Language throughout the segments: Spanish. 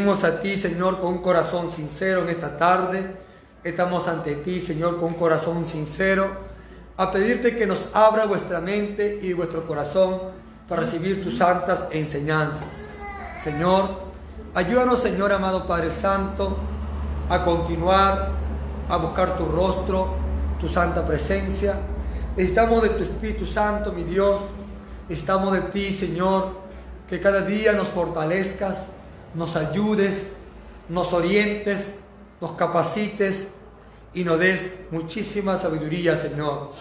Venimos a ti, Señor, con un corazón sincero en esta tarde. Estamos ante ti, Señor, con un corazón sincero, a pedirte que nos abra vuestra mente y vuestro corazón para recibir tus santas enseñanzas. Señor, ayúdanos, Señor, amado Padre Santo, a continuar, a buscar tu rostro, tu santa presencia. Necesitamos de tu Espíritu Santo, mi Dios. Necesitamos de ti, Señor, que cada día nos fortalezcas nos ayudes, nos orientes, nos capacites y nos des muchísima sabiduría, Señor.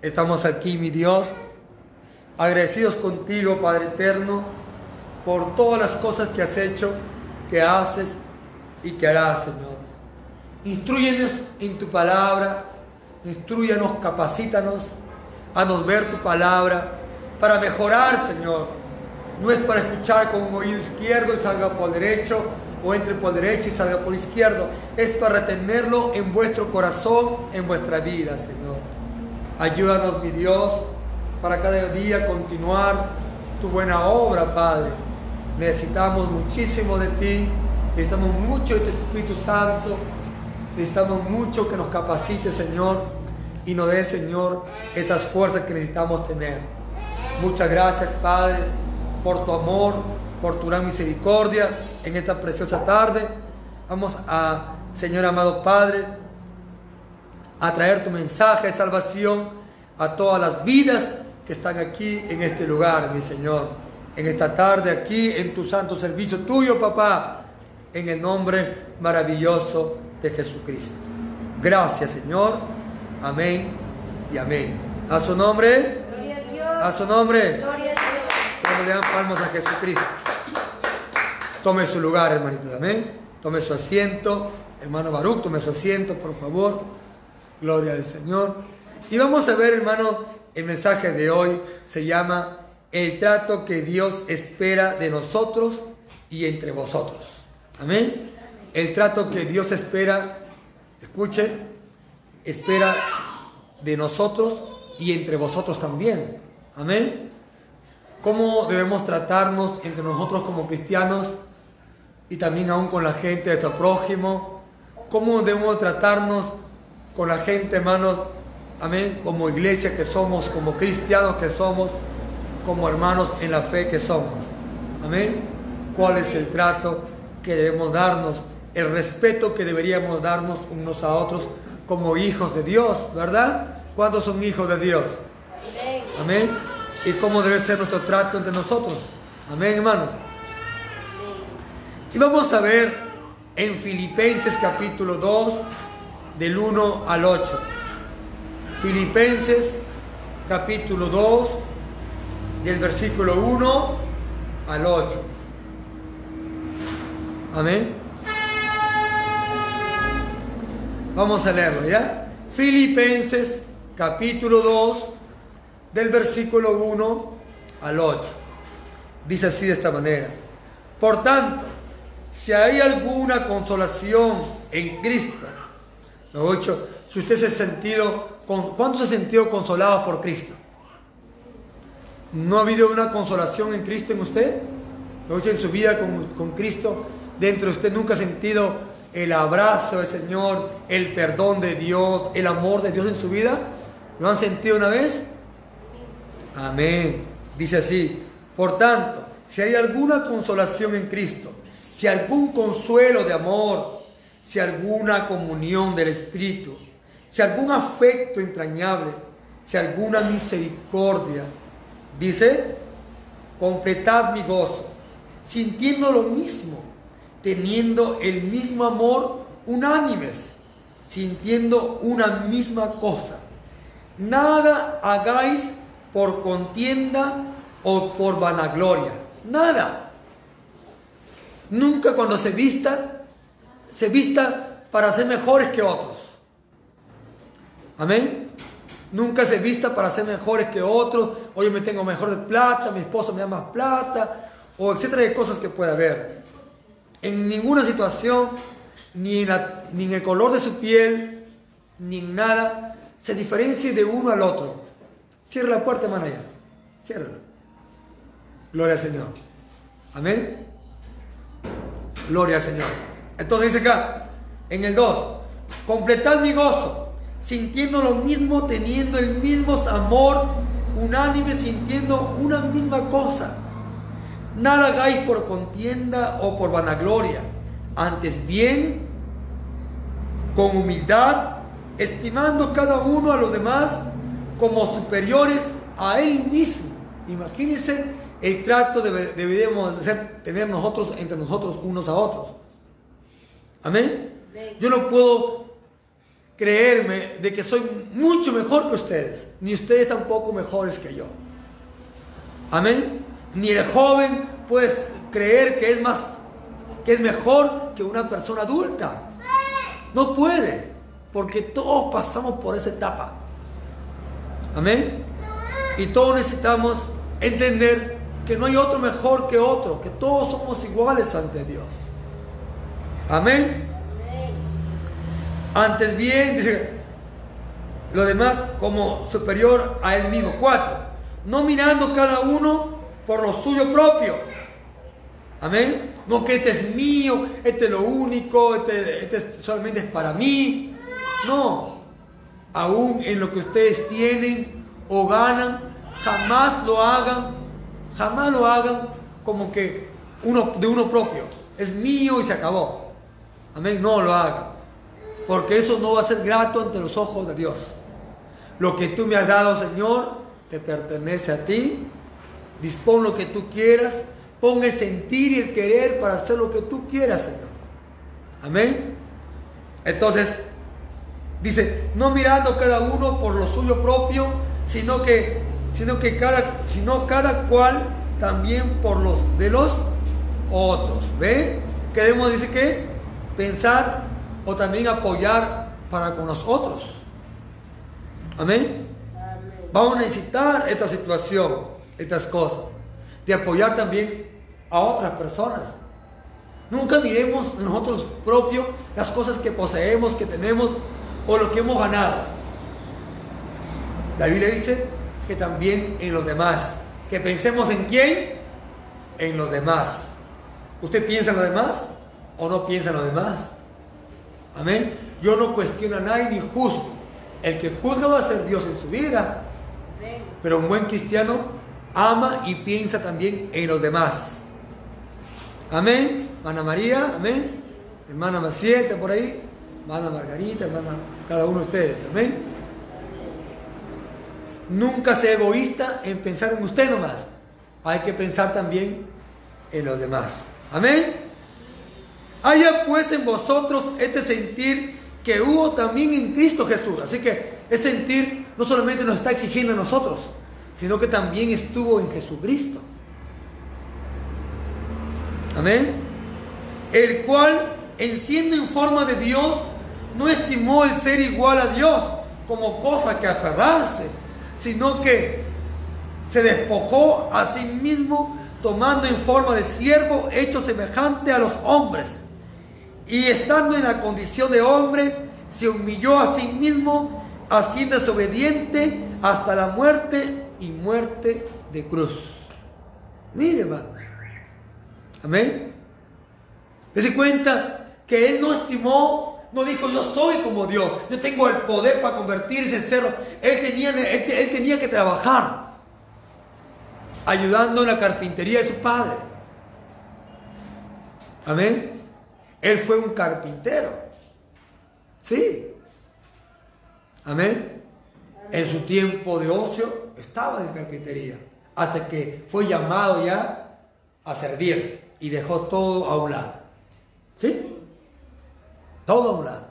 Estamos aquí, mi Dios, agradecidos contigo, Padre Eterno, por todas las cosas que has hecho, que haces y que harás, Señor. Instruyenos en tu palabra, instruyanos, capacítanos, nos ver tu palabra para mejorar, Señor no es para escuchar con un oído izquierdo y salga por derecho o entre por derecho y salga por izquierdo. Es para retenerlo en vuestro corazón, en vuestra vida, Señor. Ayúdanos, mi Dios, para cada día continuar tu buena obra, Padre. Necesitamos muchísimo de ti, necesitamos mucho de tu Espíritu Santo, necesitamos mucho que nos capacite, Señor, y nos dé, Señor, estas fuerzas que necesitamos tener. Muchas gracias, Padre por tu amor, por tu gran misericordia en esta preciosa tarde. Vamos a, Señor amado Padre, a traer tu mensaje de salvación a todas las vidas que están aquí en este lugar, mi Señor. En esta tarde aquí, en tu santo servicio tuyo, papá, en el nombre maravilloso de Jesucristo. Gracias, Señor. Amén y amén. A su nombre. Gloria a Dios. A su nombre. Gloria a Dios le dan palmas a Jesucristo. Tome su lugar, hermanito, amén. Tome su asiento. Hermano Baruch, tome su asiento, por favor. Gloria al Señor. Y vamos a ver, hermano, el mensaje de hoy se llama El trato que Dios espera de nosotros y entre vosotros. Amén. El trato que Dios espera, escuche, espera de nosotros y entre vosotros también. Amén cómo debemos tratarnos entre nosotros como cristianos y también aún con la gente de nuestro prójimo, cómo debemos tratarnos con la gente, hermanos, amén, como iglesia que somos, como cristianos que somos, como hermanos en la fe que somos, amén, cuál es el trato que debemos darnos, el respeto que deberíamos darnos unos a otros como hijos de Dios, ¿verdad? ¿Cuántos son hijos de Dios? Amén y cómo debe ser nuestro trato entre nosotros. Amén, hermanos. Y vamos a ver en Filipenses capítulo 2, del 1 al 8. Filipenses capítulo 2, del versículo 1 al 8. Amén. Vamos a leerlo, ¿ya? Filipenses capítulo 2, del versículo 1 al 8. Dice así de esta manera. Por tanto, si hay alguna consolación en Cristo, lo 8, si usted se ha sentido, ¿cuántos se ha sentido consolados por Cristo? ¿No ha habido una consolación en Cristo en usted? Lo 8, en su vida con, con Cristo, dentro de usted nunca ha sentido el abrazo del Señor, el perdón de Dios, el amor de Dios en su vida. ¿Lo han sentido una vez? Amén. Dice así, por tanto, si hay alguna consolación en Cristo, si algún consuelo de amor, si alguna comunión del Espíritu, si algún afecto entrañable, si alguna misericordia, dice, completad mi gozo, sintiendo lo mismo, teniendo el mismo amor unánimes, sintiendo una misma cosa. Nada hagáis por contienda o por vanagloria. Nada. Nunca cuando se vista, se vista para ser mejores que otros. Amén. Nunca se vista para ser mejores que otros. Hoy yo me tengo mejor de plata, mi esposo me da más plata, o etcétera de cosas que puede haber. En ninguna situación, ni en, ni en el color de su piel, ni en nada, se diferencie de uno al otro. Cierra la puerta, hermano, allá. Gloria al Señor. Amén. Gloria al Señor. Entonces dice acá, en el 2, completad mi gozo, sintiendo lo mismo, teniendo el mismo amor, unánime, sintiendo una misma cosa. Nada hagáis por contienda o por vanagloria, antes bien, con humildad, estimando cada uno a los demás como superiores a él mismo. Imagínense el trato que debemos tener nosotros entre nosotros unos a otros. Amén. Yo no puedo creerme de que soy mucho mejor que ustedes, ni ustedes tampoco mejores que yo. Amén. Ni el joven puede creer que es más que es mejor que una persona adulta. No puede, porque todos pasamos por esa etapa. Amén. Y todos necesitamos entender que no hay otro mejor que otro, que todos somos iguales ante Dios. Amén. Antes bien, dice, lo demás como superior a él mismo. Cuatro, no mirando cada uno por lo suyo propio. Amén. No que este es mío, este es lo único, este, este solamente es para mí. No. Aún en lo que ustedes tienen o ganan, jamás lo hagan, jamás lo hagan como que uno de uno propio. Es mío y se acabó. Amén. No lo haga. Porque eso no va a ser grato ante los ojos de Dios. Lo que tú me has dado, Señor, te pertenece a ti. Dispón lo que tú quieras. Pon el sentir y el querer para hacer lo que tú quieras, Señor. Amén. Entonces, dice, no mirando cada uno por lo suyo propio, sino que, sino que cada, sino cada cual también por los de los otros. ¿Ve? Queremos, dice que pensar o también apoyar para con nosotros. Amén. Vamos a necesitar esta situación, estas cosas, de apoyar también a otras personas. Nunca miremos nosotros propios las cosas que poseemos, que tenemos o lo que hemos ganado. La Biblia dice que también en los demás. Que pensemos en quién? En los demás. ¿Usted piensa en los demás? o no piensan los demás. Amén. Yo no cuestiono a nadie ni juzgo. El que juzga va a ser Dios en su vida. Pero un buen cristiano ama y piensa también en los demás. Amén. Hermana María, amén. Hermana Maciel, está por ahí. Hermana Margarita, hermana, cada uno de ustedes. Amén. Nunca sea egoísta en pensar en usted nomás. Hay que pensar también en los demás. Amén. Haya pues en vosotros este sentir que hubo también en Cristo Jesús. Así que ese sentir no solamente nos está exigiendo a nosotros, sino que también estuvo en Jesucristo. Amén. El cual, en siendo en forma de Dios, no estimó el ser igual a Dios como cosa que aferrarse, sino que se despojó a sí mismo tomando en forma de siervo hecho semejante a los hombres y estando en la condición de hombre, se humilló a sí mismo, haciéndose obediente hasta la muerte y muerte de cruz. Mire, hermanos. Amén. Se cuenta que él no estimó, no dijo yo soy como Dios, yo tengo el poder para convertirse en cerro. Él tenía, él tenía que trabajar ayudando en la carpintería de su padre. Amén. Él fue un carpintero. Sí. Amén. En su tiempo de ocio estaba en carpintería. Hasta que fue llamado ya a servir y dejó todo a un lado. ¿Sí? Todo a un lado.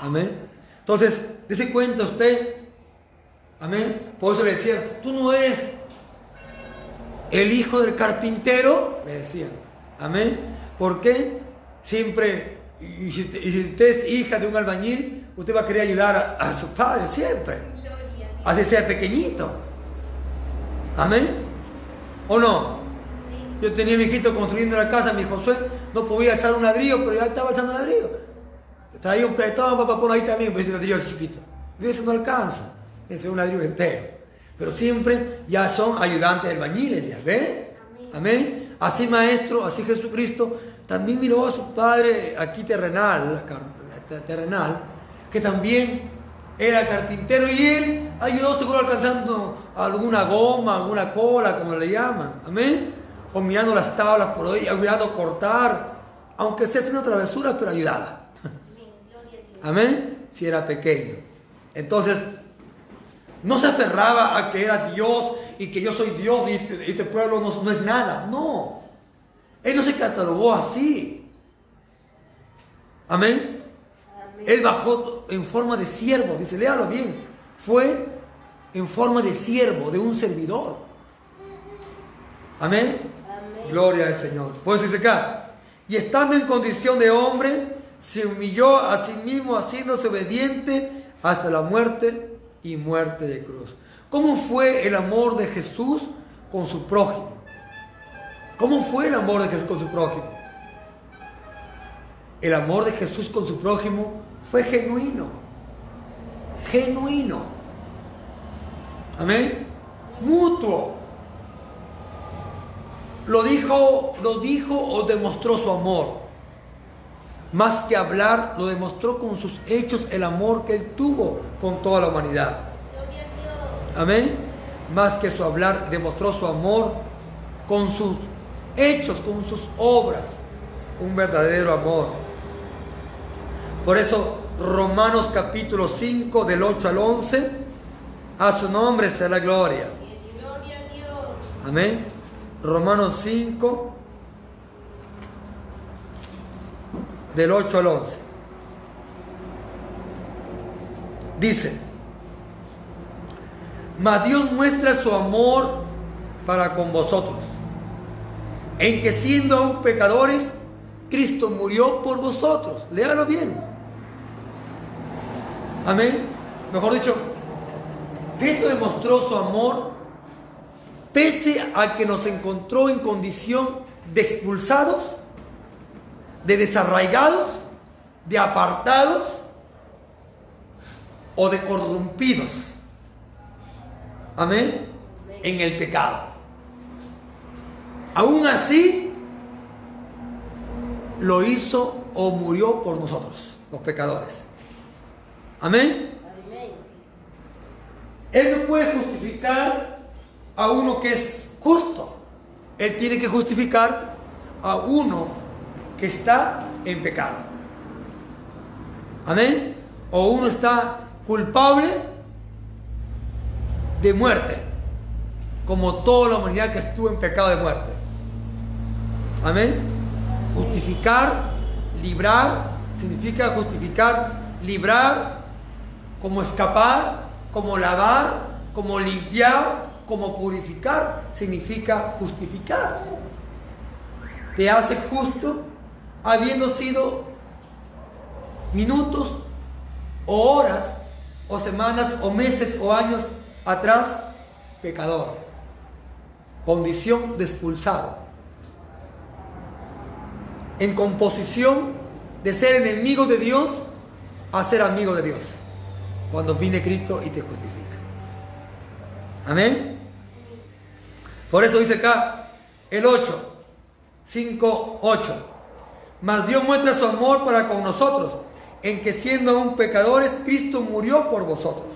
Amén. Entonces, dice cuenta usted. Amén. Por eso le decían, tú no eres el hijo del carpintero. Le decían. Amén. ¿Por qué? Siempre, y si, usted es hija de un albañil, usted va a querer ayudar a, su padre siempre. Así sea pequeñito. Amén. ¿O no? Yo tenía a mi hijito construyendo la casa, mi Josué no podía alzar un ladrillo, pero ya estaba alzando un ladrillo. Traía un petón, papá, por ahí también, pues ese ladrillo es chiquito. De eso no alcanza, ese es un ladrillo entero. Pero siempre ya son ayudantes albañiles, ¿ya ve? Amén. Así maestro, así Jesucristo también miró a su padre aquí terrenal, terrenal, que también era carpintero y él ayudó seguro alcanzando alguna goma, alguna cola, como le llaman. Amén. O mirando las tablas por ahí, ayudando a cortar, aunque sea una travesura, pero ayudaba. Amén. Si era pequeño. Entonces, no se aferraba a que era Dios y que yo soy Dios y este, pueblo no, no es nada. No. Él no se catalogó así. Amén. Él bajó en forma de siervo, dice, léalo bien. Fue en forma de siervo, de un servidor. Amén. Gloria al Señor. Pues dice acá, y estando en condición de hombre, se humilló a sí mismo, haciéndose obediente hasta la muerte y muerte de cruz. ¿Cómo fue el amor de Jesús con su prójimo? ¿Cómo fue el amor de Jesús con su prójimo? El amor de Jesús con su prójimo fue genuino. Genuino. Amén. Mutuo. Lo dijo, lo dijo o demostró su amor. Más que hablar, lo demostró con sus hechos el amor que él tuvo con toda la humanidad. Amén. Más que su hablar, demostró su amor con sus hechos, con sus obras. Un verdadero amor. Por eso Romanos capítulo 5 del 8 al 11. A su nombre sea la gloria. Amén. Romanos 5 del 8 al 11. Dice, mas Dios muestra su amor para con vosotros, en que siendo aún pecadores, Cristo murió por vosotros. Léalo bien. Amén. Mejor dicho, Cristo demostró su amor pese a que nos encontró en condición de expulsados, de desarraigados, de apartados o de corrompidos. Amén. En el pecado. Aún así, lo hizo o murió por nosotros, los pecadores. Amén. Él no puede justificar a uno que es justo. Él tiene que justificar a uno que está en pecado. Amén. O uno está culpable de muerte, como toda la humanidad que estuvo en pecado de muerte. Amén. Justificar, librar, significa justificar, librar como escapar, como lavar, como limpiar, como purificar, significa justificar. Te hace justo habiendo sido minutos o horas o semanas o meses o años atrás pecador. Condición de expulsado. En composición de ser enemigo de Dios a ser amigo de Dios cuando viene Cristo y te justifica. Amén. Por eso dice acá el 8, 5, 8. Mas Dios muestra su amor para con nosotros, en que siendo aún pecadores, Cristo murió por vosotros.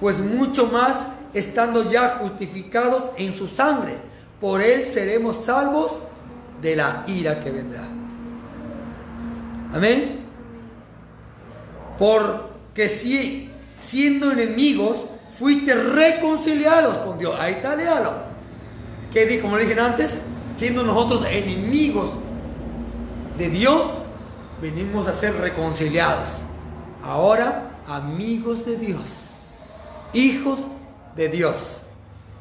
Pues mucho más, estando ya justificados en su sangre, por él seremos salvos de la ira que vendrá. Amén. Porque si siendo enemigos, fuiste reconciliados con Dios. Ahí está, léalo. Que como le dije antes, siendo nosotros enemigos de Dios, venimos a ser reconciliados. Ahora, amigos de Dios, hijos de Dios,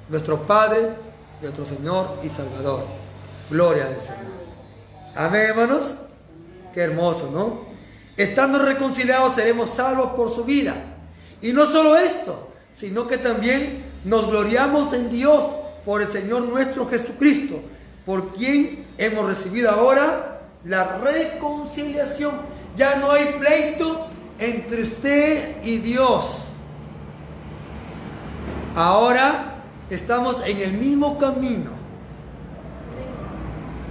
nuestro Padre, nuestro Señor y Salvador. Gloria al Señor. Amén, hermanos. Qué hermoso, ¿no? Estando reconciliados seremos salvos por su vida. Y no solo esto, sino que también nos gloriamos en Dios por el Señor nuestro Jesucristo, por quien hemos recibido ahora la reconciliación. Ya no hay pleito entre usted y Dios. Ahora estamos en el mismo camino.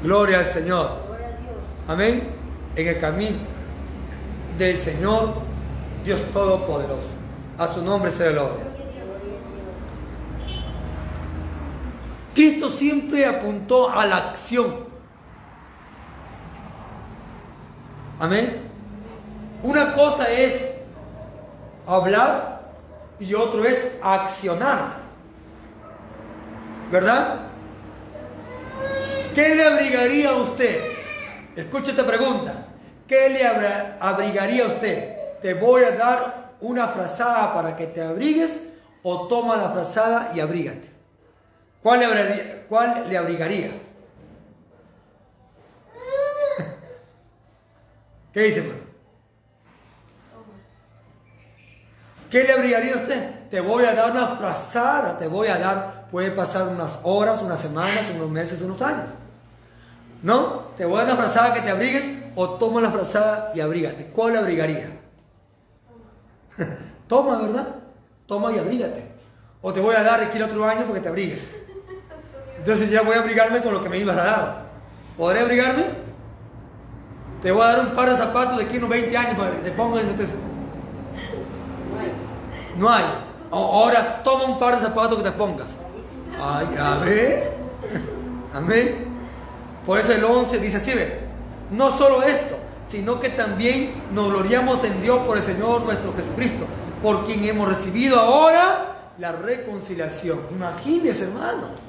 Gloria al Señor. Amén. En el camino del Señor, Dios Todopoderoso. A su nombre sea gloria. Cristo siempre apuntó a la acción. Amén. Una cosa es hablar y otro es accionar. ¿Verdad? ¿Qué le abrigaría a usted? Escuche esta pregunta. ¿Qué le abrigaría a usted? ¿Te voy a dar una frazada para que te abrigues o toma la frazada y abrígate? ¿Cuál le abrigaría? ¿Qué dice, hermano? ¿Qué le abrigaría a usted? Te voy a dar una frazada, te voy a dar, puede pasar unas horas, unas semanas, unos meses, unos años. ¿No? Te voy a dar una frazada que te abrigues o toma la frazada y abrígate. ¿Cuál le abrigaría? toma, ¿verdad? Toma y abrígate. O te voy a dar aquí el otro año porque te abrigues. Entonces ya voy a abrigarme con lo que me ibas a dar. ¿Podré abrigarme? Te voy a dar un par de zapatos de aquí unos 20 años para que te pongas y no te... No hay. Ahora toma un par de zapatos que te pongas. Ay, amén. Amén. Por eso el 11 dice así, ve. No solo esto, sino que también nos gloriamos en Dios por el Señor nuestro Jesucristo, por quien hemos recibido ahora la reconciliación. Imagínese, hermano.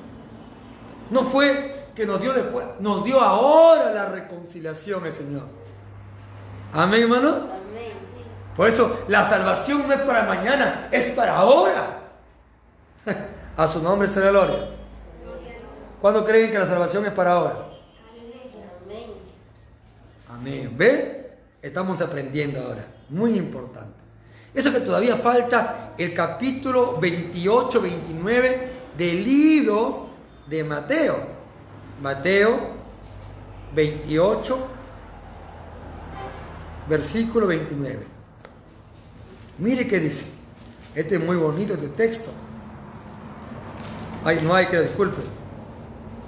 No fue que nos dio después, nos dio ahora la reconciliación el Señor. Amén, hermano. Amén. Por eso la salvación no es para mañana, es para ahora. A su nombre será gloria. ¿Cuándo creen que la salvación es para ahora? Amén. ¿Ve? Estamos aprendiendo ahora. Muy importante. Eso que todavía falta el capítulo 28, 29 del libro de Mateo. Mateo 28, versículo 29. Mire qué dice. Este es muy bonito este texto. Ay, no hay que disculpe.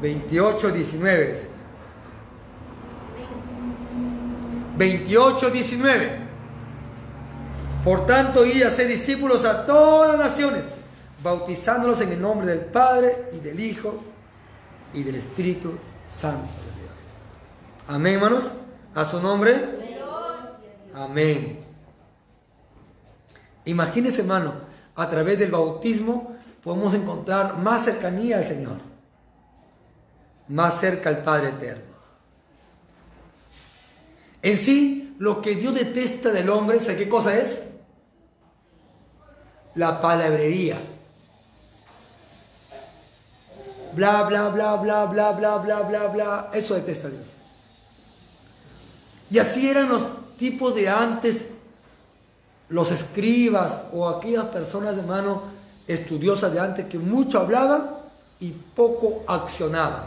28, 19. 28, 19. Por tanto, y a ser discípulos a todas las naciones, bautizándolos en el nombre del Padre y del Hijo y del Espíritu Santo de Dios. Amén, hermanos. A su nombre. Amén. Imagínese, hermano, a través del bautismo podemos encontrar más cercanía al Señor, más cerca al Padre Eterno. En sí, lo que Dios detesta del hombre, ¿sabe qué cosa es? La palabrería. Bla, bla, bla, bla, bla, bla, bla, bla, bla. Eso detesta Dios. Y así eran los tipos de antes los escribas o aquellas personas, de mano estudiosas de antes que mucho hablaban y poco accionaban.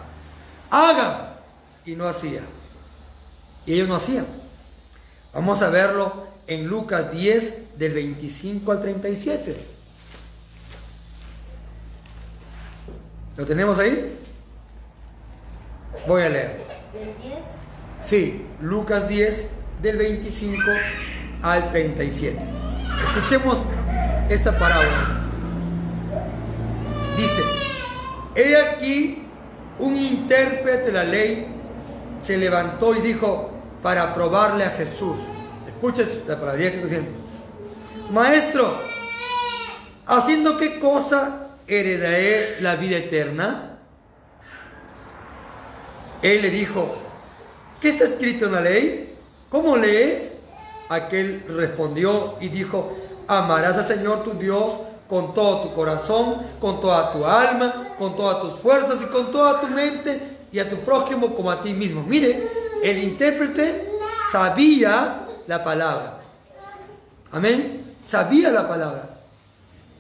Hagan y no hacían. Y ellos no hacían. Vamos a verlo en Lucas 10 del 25 al 37. ¿Lo tenemos ahí? Voy a leer. ¿Del 10? Sí, Lucas 10 del 25 al 37. Escuchemos esta parábola. Dice, he aquí un intérprete de la ley se levantó y dijo para probarle a Jesús. Escuches la palabra que está diciendo. Maestro, ¿haciendo qué cosa heredaré la vida eterna? Él le dijo, ¿qué está escrito en la ley? ¿Cómo lees? Aquel respondió y dijo, amarás al Señor tu Dios con todo tu corazón, con toda tu alma, con todas tus fuerzas y con toda tu mente y a tu prójimo como a ti mismo. Mire, el intérprete sabía la palabra. Amén. Sabía la palabra.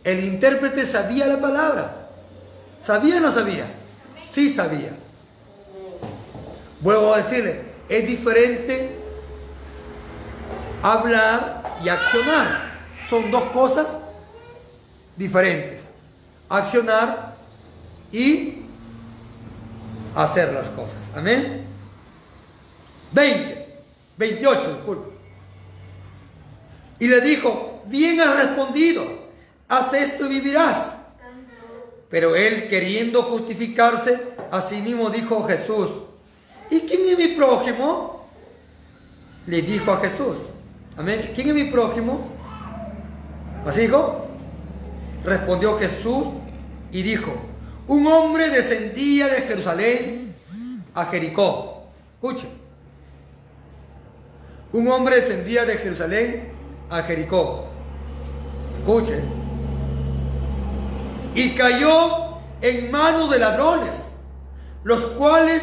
El intérprete sabía la palabra. ¿Sabía o no sabía? Sí sabía. Vuelvo a decirle, es diferente hablar y accionar. Son dos cosas diferentes. Accionar y hacer las cosas. Amén. 20, 28, disculpe. Y le dijo, bien has respondido, haz esto y vivirás. Pero él, queriendo justificarse, a sí mismo dijo Jesús, ¿y quién es mi prójimo? Le dijo a Jesús, amén, ¿quién es mi prójimo? ¿Así dijo? Respondió Jesús y dijo, un hombre descendía de Jerusalén a Jericó. Escuche. Un hombre descendía de Jerusalén a Jericó. Escuche. Y cayó en manos de ladrones, los cuales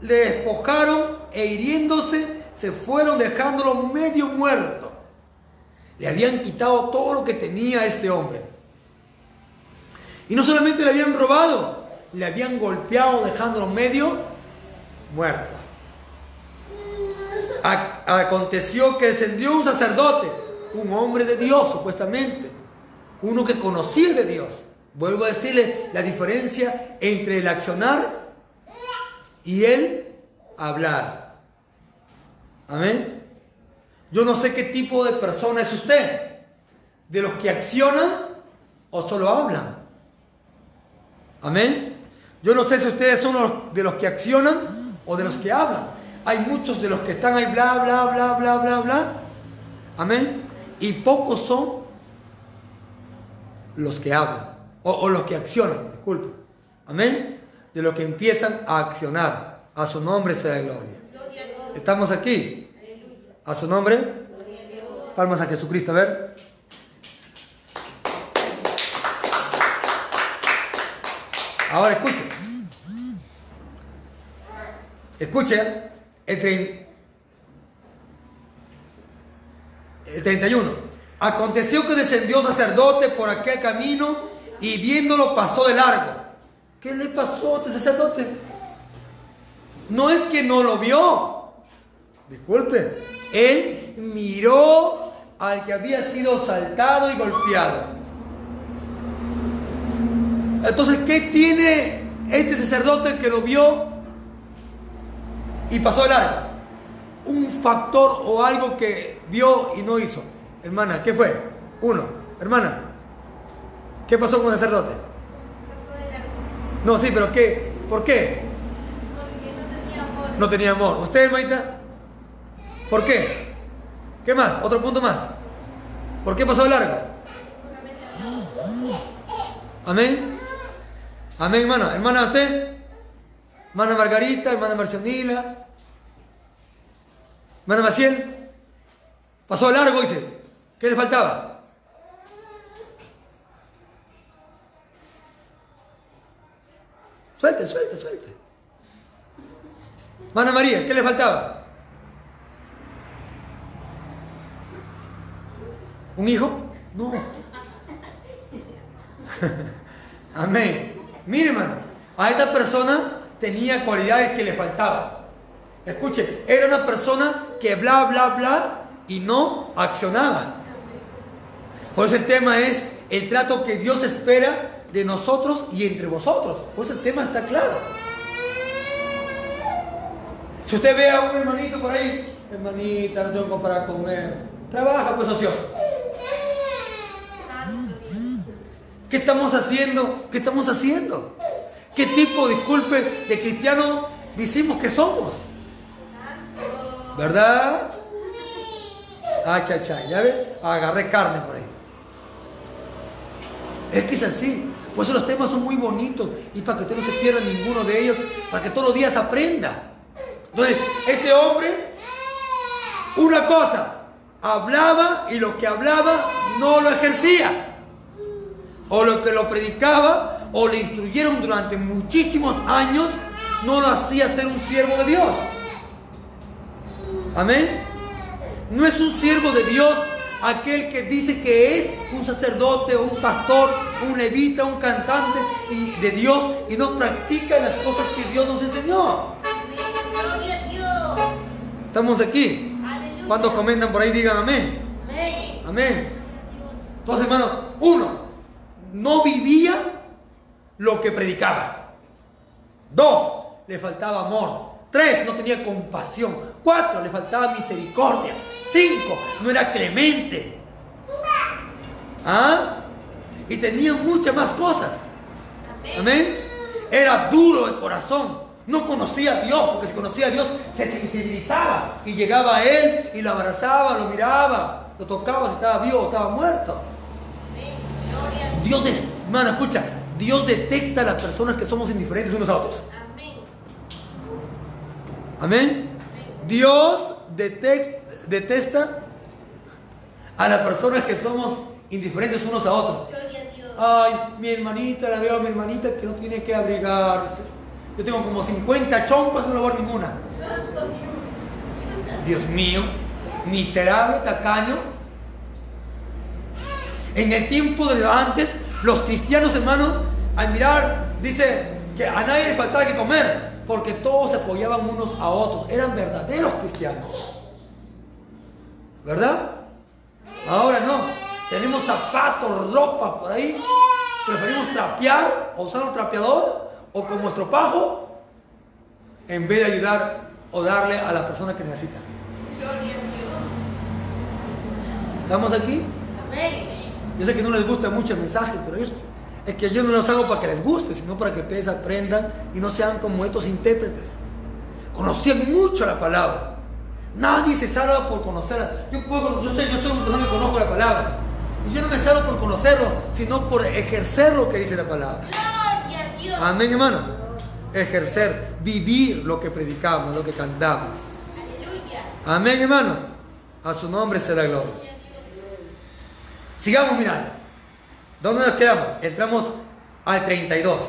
le despojaron e hiriéndose se fueron dejándolo medio muerto. Le habían quitado todo lo que tenía este hombre. Y no solamente le habían robado, le habían golpeado dejándolo medio muerto. Aconteció que descendió un sacerdote, un hombre de Dios supuestamente, uno que conocía de Dios. Vuelvo a decirle la diferencia entre el accionar y el hablar. Amén. Yo no sé qué tipo de persona es usted, de los que accionan o solo hablan. Amén. Yo no sé si ustedes son de los que accionan o de los que hablan. Hay muchos de los que están ahí, bla, bla, bla, bla, bla, bla. Amén. Y pocos son los que hablan o, los que accionan, disculpe. Amén. De los que empiezan a accionar. A su nombre sea gloria. Estamos aquí. A su nombre. Palmas a Jesucristo. A ver. Ahora escuche. Escuche el, el 31. Aconteció que descendió sacerdote por aquel camino y viéndolo pasó de largo. ¿Qué le pasó a este sacerdote? No es que no lo vio. Disculpe. Él miró al que había sido saltado y golpeado. Entonces, ¿qué tiene este sacerdote que lo vio y pasó el largo? Un factor o algo que vio y no hizo. Hermana, ¿qué fue? Uno, hermana, ¿qué pasó con el sacerdote? No, sí, pero ¿qué? ¿Por qué? Porque no tenía amor. No tenía amor. ¿Usted, hermanita? ¿Por qué? ¿Qué más? Otro punto más. ¿Por qué pasó de largo? Amén. Amén, hermana. Hermana, ¿usted? Hermana Margarita, hermana Marcionila. Hermana Maciel. Pasó de largo, dice. ¿Qué le faltaba? Suelte, suelte, suelte. Hermana María, ¿qué le faltaba? ¿Un hijo? No. Amén. Mire, hermano, a esta persona tenía cualidades que le faltaban. Escuche, era una persona que bla, bla, bla y no accionaba. Por eso el tema es el trato que Dios espera de nosotros y entre vosotros. Por eso el tema está claro. Si usted ve a un hermanito por ahí, hermanita, no tengo para comer, trabaja pues ocioso. ¿Qué estamos haciendo? ¿Qué estamos haciendo? ¿Qué tipo, disculpe, de cristiano decimos que somos? ¿Verdad? Ah, cha, cha, ya ve, agarré carne por ahí. Es que es así. Por eso los temas son muy bonitos y para que usted no se pierda ninguno de ellos, para que todos los días aprenda. Entonces, este hombre, una cosa, hablaba y lo que hablaba no lo ejercía o lo que lo predicaba o le instruyeron durante muchísimos años, no lo hacía ser un siervo de Dios. Amén. No es un siervo de Dios aquel que dice que es un sacerdote un pastor, un levita, un cantante de Dios y no practica las cosas que Dios nos enseñó. Gloria a Dios. Estamos aquí. Cuando comentan por ahí digan amén. Amén. Amén. Entonces, hermano, uno, no vivía lo que predicaba. Dos, le faltaba amor. Tres, no tenía compasión. Cuatro, le faltaba misericordia. Cinco, no era clemente. ¿Ah? Y tenía muchas más cosas. Amén. Era duro de corazón. No conocía a Dios, porque si conocía a Dios se sensibilizaba y llegaba a Él y lo abrazaba, lo miraba, lo tocaba si estaba vivo o estaba muerto. Dios. Des- hermano, escucha, Dios detecta a las personas que somos indiferentes unos a otros. Amén. Amén. Dios detesta a las personas que somos indiferentes unos a otros. Ay, mi hermanita, la veo a mi hermanita que no tiene que abrigarse. Yo tengo como 50 chompas, no le voy a dar ninguna. Dios mío, miserable, tacaño. En el tiempo de antes, los cristianos, hermanos, al mirar, dice que a nadie le faltaba que comer, porque todos se apoyaban unos a otros. Eran verdaderos cristianos. ¿Verdad? Ahora no. Tenemos zapatos, ropa por ahí. Preferimos trapear o usar un trapeador o con nuestro pajo en vez de ayudar o darle a la persona que necesita. Gloria a Dios. ¿Estamos aquí? Amén. Yo sé que no les gusta mucho el mensaje, pero es, es que yo no los hago para que les guste, sino para que ustedes aprendan y no sean como estos intérpretes. Conocían mucho la palabra. Nadie se salva por conocerla. Yo, puedo- yo, soy, yo soy un que conozco la palabra. Y yo no me salvo por conocerlo, sino por ejercer lo que dice la palabra. Gloria a Dios. Amén, hermano. Ejercer, vivir lo que predicamos, lo que cantamos. Aleluya. Amén, hermanos. A su nombre será gloria. Sigamos mirando. ¿Dónde nos quedamos? Entramos al 32.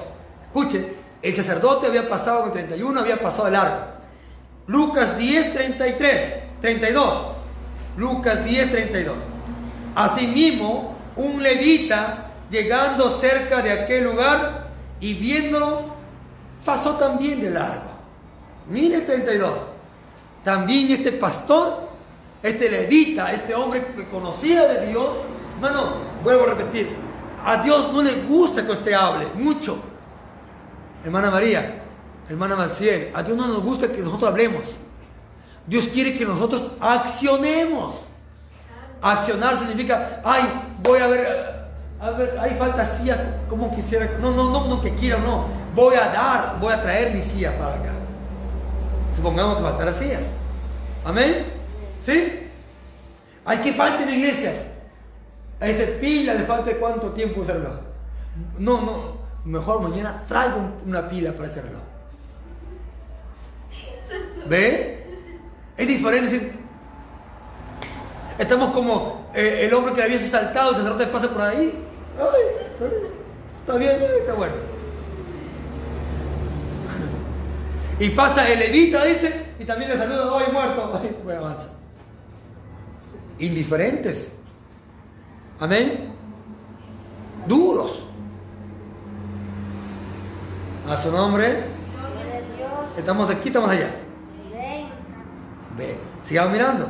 Escuchen, el sacerdote había pasado con el 31, había pasado el arco. Lucas 10, 33, 32. Lucas 10, 32. Asimismo, un levita llegando cerca de aquel lugar y viéndolo, pasó también de largo. Mire el 32. También este pastor, este levita, este hombre que conocía de Dios, hermano, vuelvo a repetir, a Dios no le gusta que usted hable mucho. Hermana María, hermana Maciel, a Dios no nos gusta que nosotros hablemos. Dios quiere que nosotros accionemos. Accionar significa, ay, voy a ver, a ver, hay falta silla, como quisiera. No, no, no, no que quiera, no. Voy a dar, voy a traer mi silla para acá. Supongamos que faltará sillas. Amén. ¿Sí? Hay que falta en la iglesia. A ese pila le falta cuánto tiempo ese reloj. No, no. Mejor mañana traigo un- una pila para ese reloj. ¿Ve? Es diferente. Estamos como eh, el hombre que había saltado, el sacerdote pasa por ahí. Ay, está bien, está bueno. Y pasa el levita, dice, y también le saluda, hoy muerto. Ay, bueno, avanza. Indiferentes. Amén. Duros. A su nombre. Estamos aquí, estamos allá. Ve, sigamos mirando,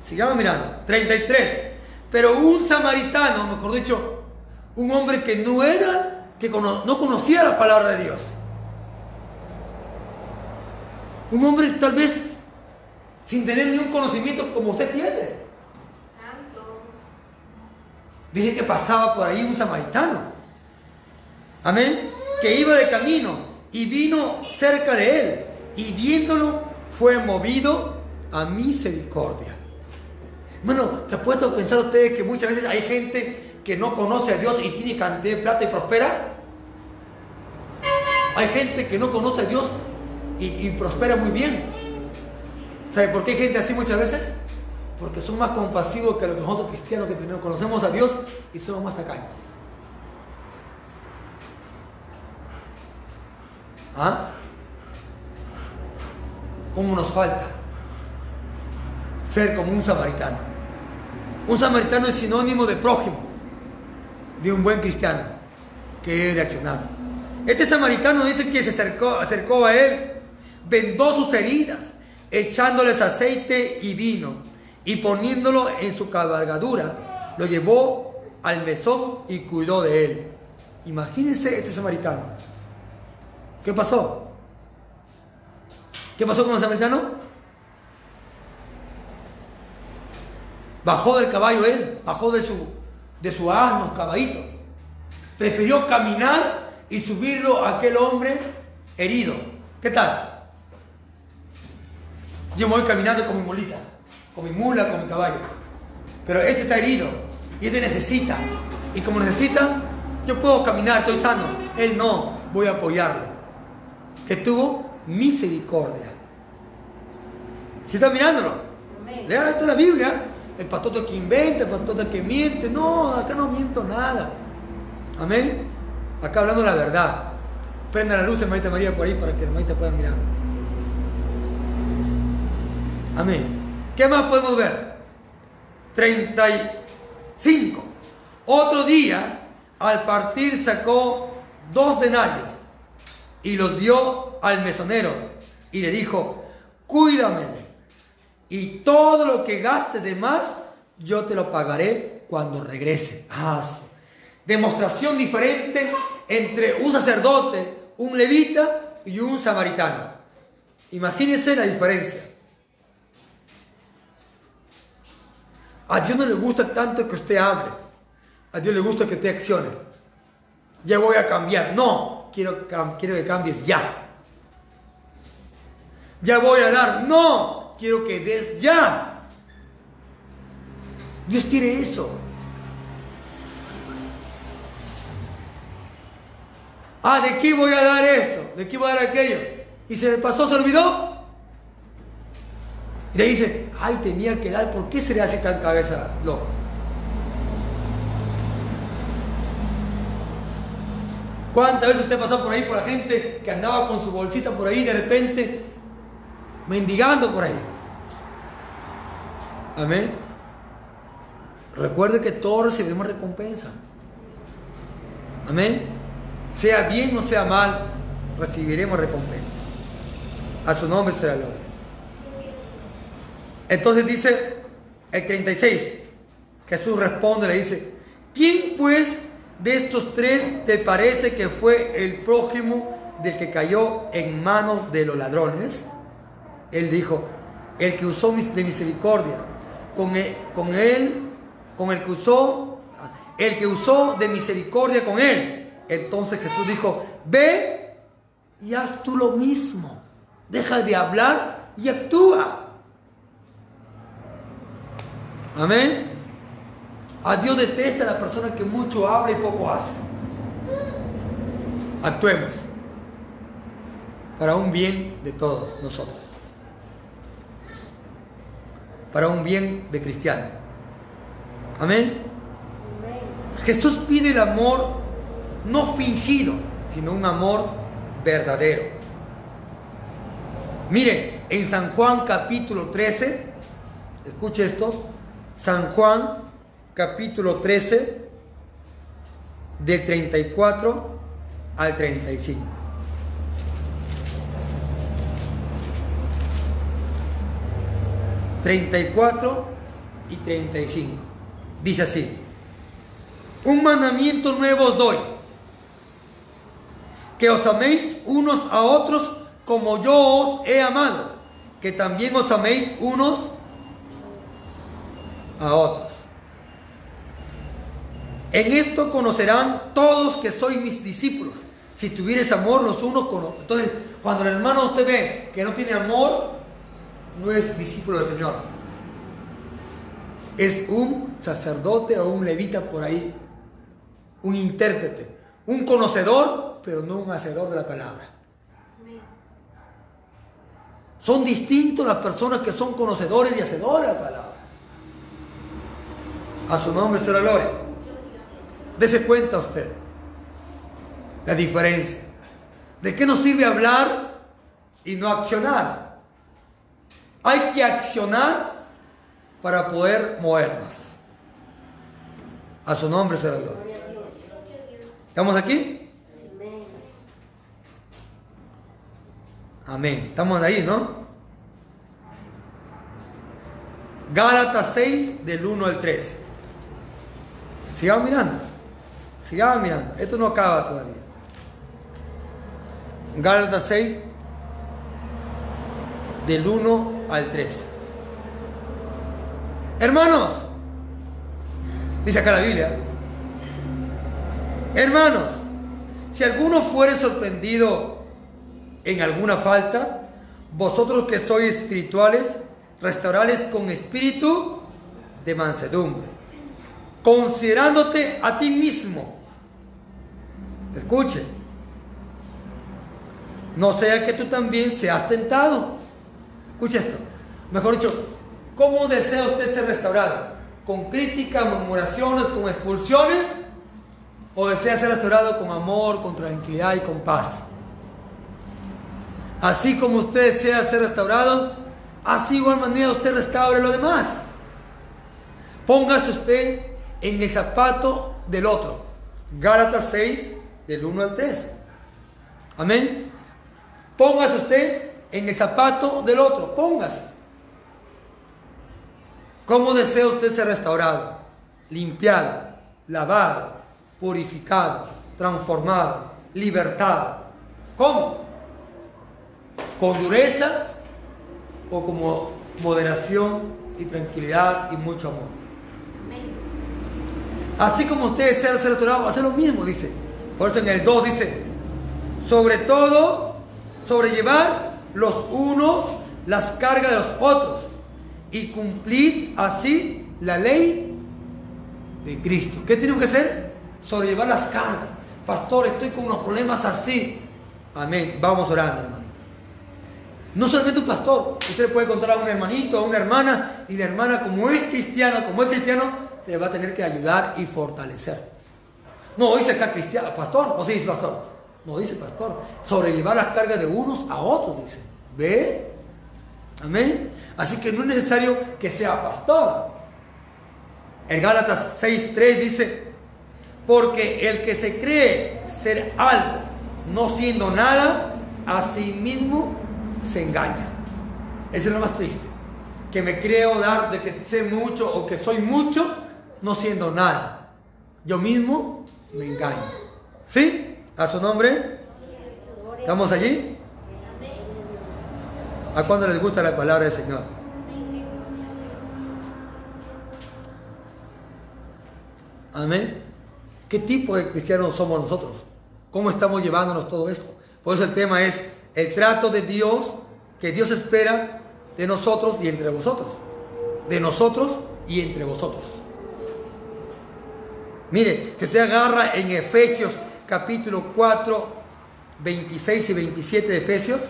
sigamos mirando. 33. Pero un samaritano, mejor dicho, un hombre que no era, que cono- no conocía la palabra de Dios. Un hombre tal vez sin tener ningún conocimiento como usted tiene. Dice que pasaba por ahí un samaritano. Amén. Que iba de camino y vino cerca de él. Y viéndolo fue movido a misericordia. Hermano, ¿se ha puesto a pensar ustedes que muchas veces hay gente que no conoce a Dios y tiene cantidad de plata y prospera? Hay gente que no conoce a Dios y, y prospera muy bien. ¿Sabe por qué hay gente así muchas veces? Porque son más compasivos que los nosotros cristianos que tenemos, conocemos a Dios y somos más tacaños. ¿Ah? ¿Cómo nos falta ser como un samaritano? Un samaritano es sinónimo de prójimo, de un buen cristiano que debe de accionar. Este samaritano dice que se acercó, acercó a él, vendó sus heridas, echándoles aceite y vino, y poniéndolo en su cabalgadura, lo llevó al mesón y cuidó de él. Imagínense este samaritano. ¿Qué pasó? ¿Qué pasó con el samaritano? Bajó del caballo él, bajó de su, de su asno, caballito. Prefirió caminar y subirlo a aquel hombre herido. ¿Qué tal? Yo me voy caminando con mi mulita, con mi mula, con mi caballo. Pero este está herido y este necesita. Y como necesita, yo puedo caminar, estoy sano. Él no, voy a apoyarle. Que tuvo misericordia. Si está mirándolo? Lea esta la Biblia. El patoto que inventa, el patoto que miente. No, acá no miento nada. Amén. Acá hablando la verdad. Prenda la luz, hermanita María, por ahí para que hermanita pueda mirar. Amén. ¿Qué más podemos ver? 35. Otro día, al partir, sacó dos denarios y los dio al mesonero y le dijo, cuídame y todo lo que gaste de más, yo te lo pagaré cuando regrese. Ah. Demostración diferente entre un sacerdote, un levita y un samaritano. Imagínense la diferencia. A Dios no le gusta tanto que usted hable. A Dios le gusta que usted accione. Ya voy a cambiar. No, quiero, que cambies ya. Ya voy a dar. No, quiero que des ya. Dios quiere eso. Ah, ¿de qué voy a dar esto? ¿De qué voy a dar aquello? Y se le pasó, se olvidó. Y le dice, ay, tenía que dar, ¿por qué se le hace tan cabeza loco? ¿Cuántas veces usted pasó por ahí por la gente que andaba con su bolsita por ahí de repente mendigando por ahí? Amén. Recuerde que todos recibimos recompensa. Amén. Sea bien o sea mal, recibiremos recompensa. A su nombre será gloria. Entonces dice el 36, Jesús responde, le dice, ¿quién pues de estos tres te parece que fue el prójimo del que cayó en manos de los ladrones? Él dijo, el que usó de misericordia, con él, con él, con el que usó, el que usó de misericordia con él. Entonces Jesús dijo, ve y haz tú lo mismo. Deja de hablar y actúa. Amén. A Dios detesta a la persona que mucho habla y poco hace. Actuemos para un bien de todos nosotros. Para un bien de cristiano. Amén. Jesús pide el amor no fingido, sino un amor verdadero. Mire, en San Juan capítulo 13, escuche esto, San Juan capítulo 13, del 34 al 35. ...34 y 35... ...dice así... ...un mandamiento nuevo os doy... ...que os améis unos a otros... ...como yo os he amado... ...que también os améis unos a otros. En esto conocerán todos que sois mis discípulos. Si tuvieres amor los unos con los Entonces, cuando el hermano usted ve que no tiene amor, no es discípulo del Señor. Es un sacerdote o un levita por ahí. Un intérprete. Un conocedor, pero no un hacedor de la palabra. Son distintos las personas que son conocedores y hacedores de la palabra. A su nombre será gloria. Dese cuenta usted la diferencia. ¿De qué nos sirve hablar y no accionar? Hay que accionar para poder movernos. A su nombre será gloria. ¿Estamos aquí? Amén. Estamos ahí, ¿no? Gálatas 6 del 1 al 13. Sigamos mirando. Sigamos mirando. Esto no acaba todavía. Gálatas 6 del 1 al 13. Hermanos, Dice acá la Biblia. Hermanos, si alguno fuere sorprendido en alguna falta, vosotros que sois espirituales, restaurales con espíritu de mansedumbre, considerándote a ti mismo. Escuche, no sea que tú también seas tentado. Escuche esto. Mejor dicho, ¿cómo desea usted ser restaurado? ¿Con críticas, murmuraciones, con expulsiones? ¿O desea ser restaurado con amor, con tranquilidad y con paz? Así como usted desea ser restaurado, así igual manera usted restaure lo demás. Póngase usted en el zapato del otro. Gálatas 6, del 1 al 3. Amén. Póngase usted en el zapato del otro. Póngase. ¿Cómo desea usted ser restaurado? Limpiado, lavado, purificado, transformado, libertado. ¿Cómo? ¿Con dureza o como moderación y tranquilidad y mucho amor? Así como usted desea ser restaurado, hace lo mismo, dice. Por eso en el 2 dice, sobre todo, sobrellevar los unos las cargas de los otros y cumplir así la ley de Cristo. ¿Qué tenemos que hacer? Sobrellevar las cargas. Pastor, estoy con unos problemas así. Amén. Vamos orando, hermanito. No solamente un pastor. Usted puede contar a un hermanito, a una hermana, y la hermana, como es cristiana, como es cristiano, te va a tener que ayudar y fortalecer. No dice acá cristiano, pastor, o dice pastor. No dice pastor. Sobrellevar las cargas de unos a otros, dice. ¿Ve? Amén. Así que no es necesario que sea pastor. El Gálatas 6.3 dice, porque el que se cree ser algo, no siendo nada, a sí mismo se engaña. Eso es lo más triste. Que me creo dar de que sé mucho o que soy mucho, no siendo nada. Yo mismo me engaño. ¿Sí? A su nombre. ¿Estamos allí? ¿A cuándo les gusta la palabra del Señor? Amén. ¿Qué tipo de cristianos somos nosotros? ¿Cómo estamos llevándonos todo esto? Por eso el tema es el trato de Dios que Dios espera de nosotros y entre vosotros. De nosotros y entre vosotros. Mire, que te agarra en Efesios capítulo 4, 26 y 27 de Efesios.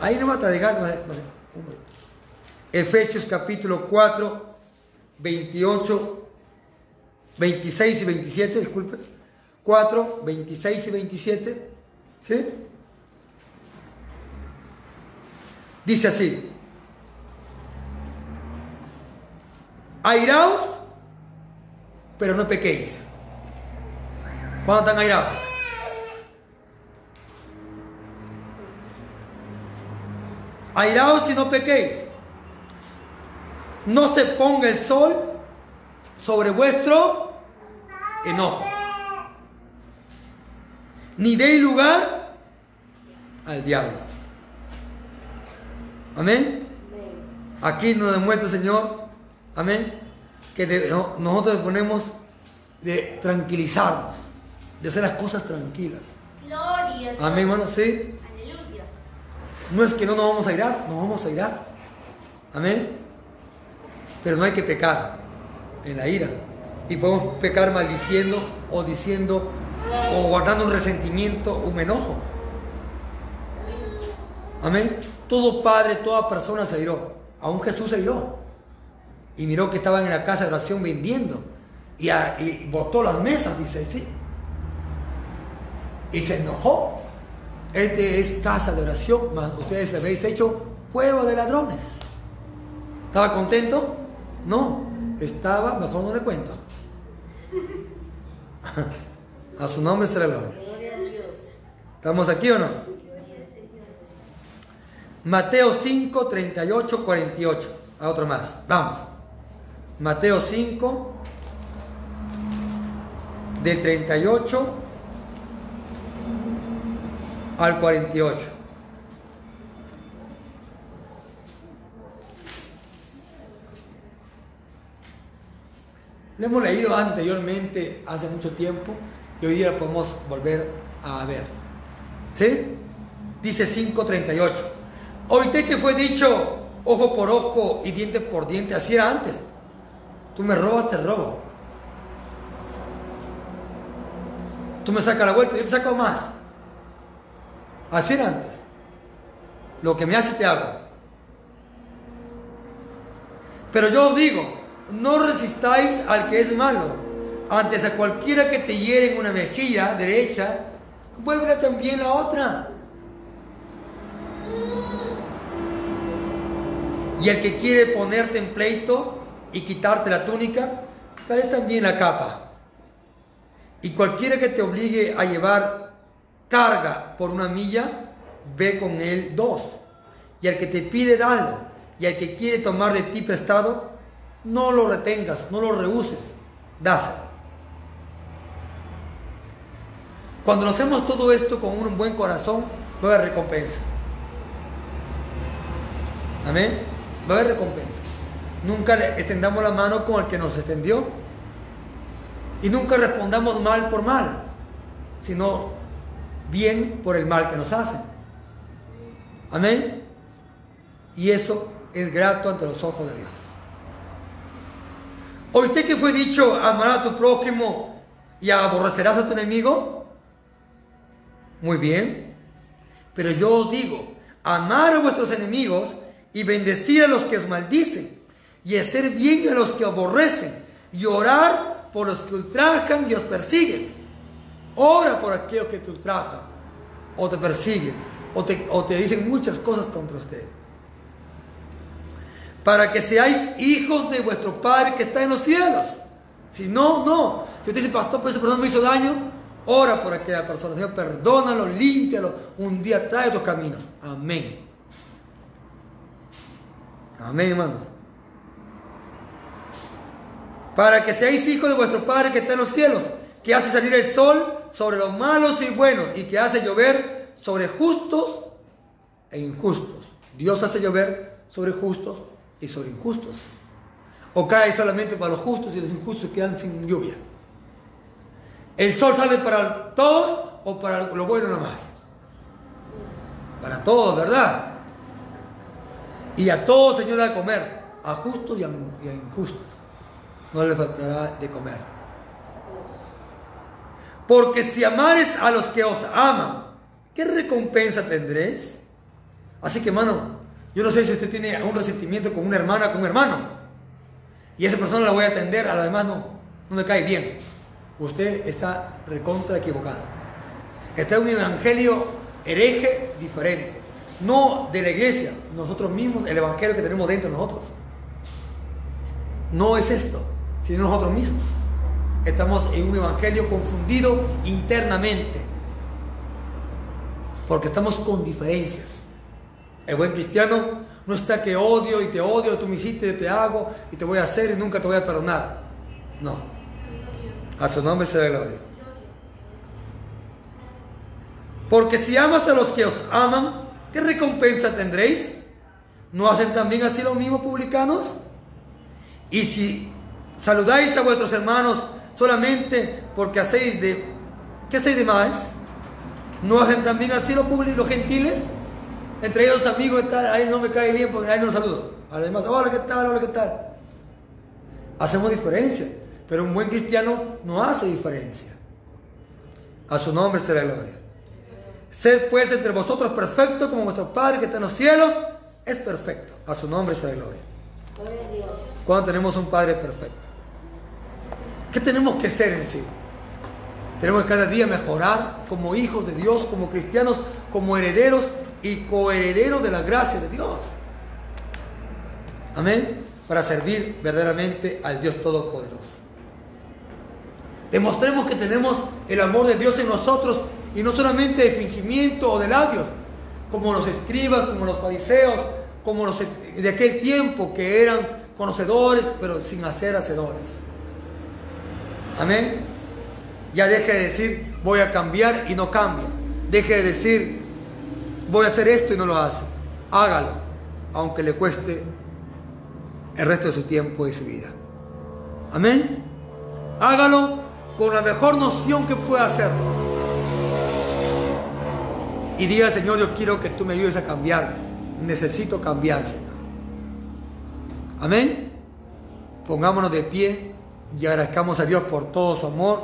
Ahí no mata de gas. Efesios capítulo 4, 28, 26 y 27, disculpe. 4, 26 y 27. ¿Sí? Dice así. Airaos, pero no pequéis. ¿Cuándo están airados? Airaos y no pequéis. No se ponga el sol sobre vuestro enojo. Ni deis lugar al diablo. Amén. Aquí nos demuestra el Señor, amén, que de- no- nosotros ponemos de tranquilizarnos, de hacer las cosas tranquilas. Gloria. Amén, hermano, sí. Aleluya. No es que no nos vamos a irar, nos vamos a irar. Amén. Pero no hay que pecar en la ira. Y podemos pecar maldiciendo o diciendo o guardando un resentimiento, un enojo. Amén. Todo padre, toda persona se iró. Aún Jesús se iró. Y miró que estaban en la casa de oración vendiendo. Y, a- y botó las mesas, dice sí. Y se enojó. Este es casa de oración, mas ustedes habéis hecho cueva de ladrones. ¿Estaba contento? No. Estaba, mejor no le cuento. A su nombre se le gloria. Gloria a Dios. ¿Estamos aquí o no? Mateo 5, 38, 48. A otro más. Vamos. Mateo 5, del 38 al 48. lo hemos leído anteriormente, hace mucho tiempo, y hoy día podemos volver a ver. ¿Sí? Dice 5.38. Oíste que fue dicho ojo por ojo y diente por diente, así era antes. Tú me robas, te robo. Tú me sacas la vuelta, yo te saco más. Así era antes. Lo que me hace te hago. Pero yo os digo, no resistáis al que es malo. Antes a cualquiera que te hiere en una mejilla derecha, vuelve también la otra. Y el que quiere ponerte en pleito y quitarte la túnica, dale también la capa. Y cualquiera que te obligue a llevar carga por una milla, ve con él dos. Y al que te pide, dalo. Y al que quiere tomar de ti prestado, no lo retengas, no lo rehuses, dáselo. Cuando hacemos todo esto con un buen corazón, va a haber recompensa. Amén. Va a haber recompensa. Nunca le extendamos la mano con el que nos extendió. Y nunca respondamos mal por mal, sino bien por el mal que nos hacen. Amén. Y eso es grato ante los ojos de Dios. ¿Oíste que fue dicho amar a tu prójimo y aborrecerás a tu enemigo? Muy bien. Pero yo os digo, amar a vuestros enemigos y bendecir a los que os maldicen y hacer bien a los que aborrecen y orar por los que ultrajan y os persiguen. Ora por aquellos que te ultrajan o te persiguen o te, dicen muchas cosas contra usted. Para que seáis hijos de vuestro Padre que está en los cielos. Si no, no. Si usted dice, pastor, pues esa persona me hizo daño, ora por aquella persona. Señor, perdónalo, límpialo. Un día trae tus caminos. Amén. Amén, hermanos. Para que seáis hijos de vuestro Padre que está en los cielos, que hace salir el sol sobre los malos y buenos y que hace llover sobre justos e injustos. Dios hace llover sobre justos y sobre injustos. O cae solamente para los justos y los injustos quedan sin lluvia. El sol sale para todos o para lo bueno nada más. Para todos, ¿verdad? Y a todos, Señor, da de comer, a justos y a injustos. No les faltará de comer. Porque si amares a los que os aman, ¿qué recompensa tendréis? Así que, hermano, yo no sé si usted tiene un resentimiento con una hermana, con un hermano. Y esa persona la voy a atender, a la demás no, no me cae bien. Usted está recontra equivocado. Está en un evangelio hereje diferente. No de la iglesia, nosotros mismos, el evangelio que tenemos dentro de nosotros. No es esto, sino nosotros mismos. Estamos en un evangelio confundido internamente. Porque estamos con diferencias. El buen cristiano no está que odio y te odio, tú me hiciste, te hago y te voy a hacer y nunca te voy a perdonar. No. A su nombre se dé gloria. Porque si amas a los que os aman, ¿qué recompensa tendréis? ¿No hacen también así los mismos publicanos? Y si saludáis a vuestros hermanos solamente porque hacéis de... ¿Qué hacéis de más? ¿No hacen también así los, los gentiles? Entre ellos amigos, tal, a él no me cae bien porque a él no saludo. A los demás, hola, ¿qué tal? Hola, ¿qué tal? Hacemos diferencia, pero un buen cristiano no hace diferencia. A su nombre será gloria. Sed pues entre vosotros perfectos como vuestro Padre que está en los cielos es perfecto. A su nombre será gloria. Gloria a Dios. Cuando tenemos un Padre perfecto. ¿Qué tenemos que ser en sí? Tenemos que cada día mejorar como hijos de Dios, como cristianos, como herederos y coherederos de la gracia de Dios. Amén. Para servir verdaderamente al Dios Todopoderoso. Demostremos que tenemos el amor de Dios en nosotros y no solamente de fingimiento o de labios, como los escribas, como los fariseos, como los de aquel tiempo que eran conocedores pero sin hacer hacedores. Amén. Ya deje de decir voy a cambiar y no cambia. Deje de decir voy a hacer esto y no lo hace. Hágalo, aunque le cueste el resto de su tiempo y su vida. Amén. Hágalo con la mejor noción que pueda hacerlo. Y diga, Señor, yo quiero que tú me ayudes a cambiar. Necesito cambiar, Señor. Amén. Pongámonos de pie y agradezcamos a Dios por todo su amor.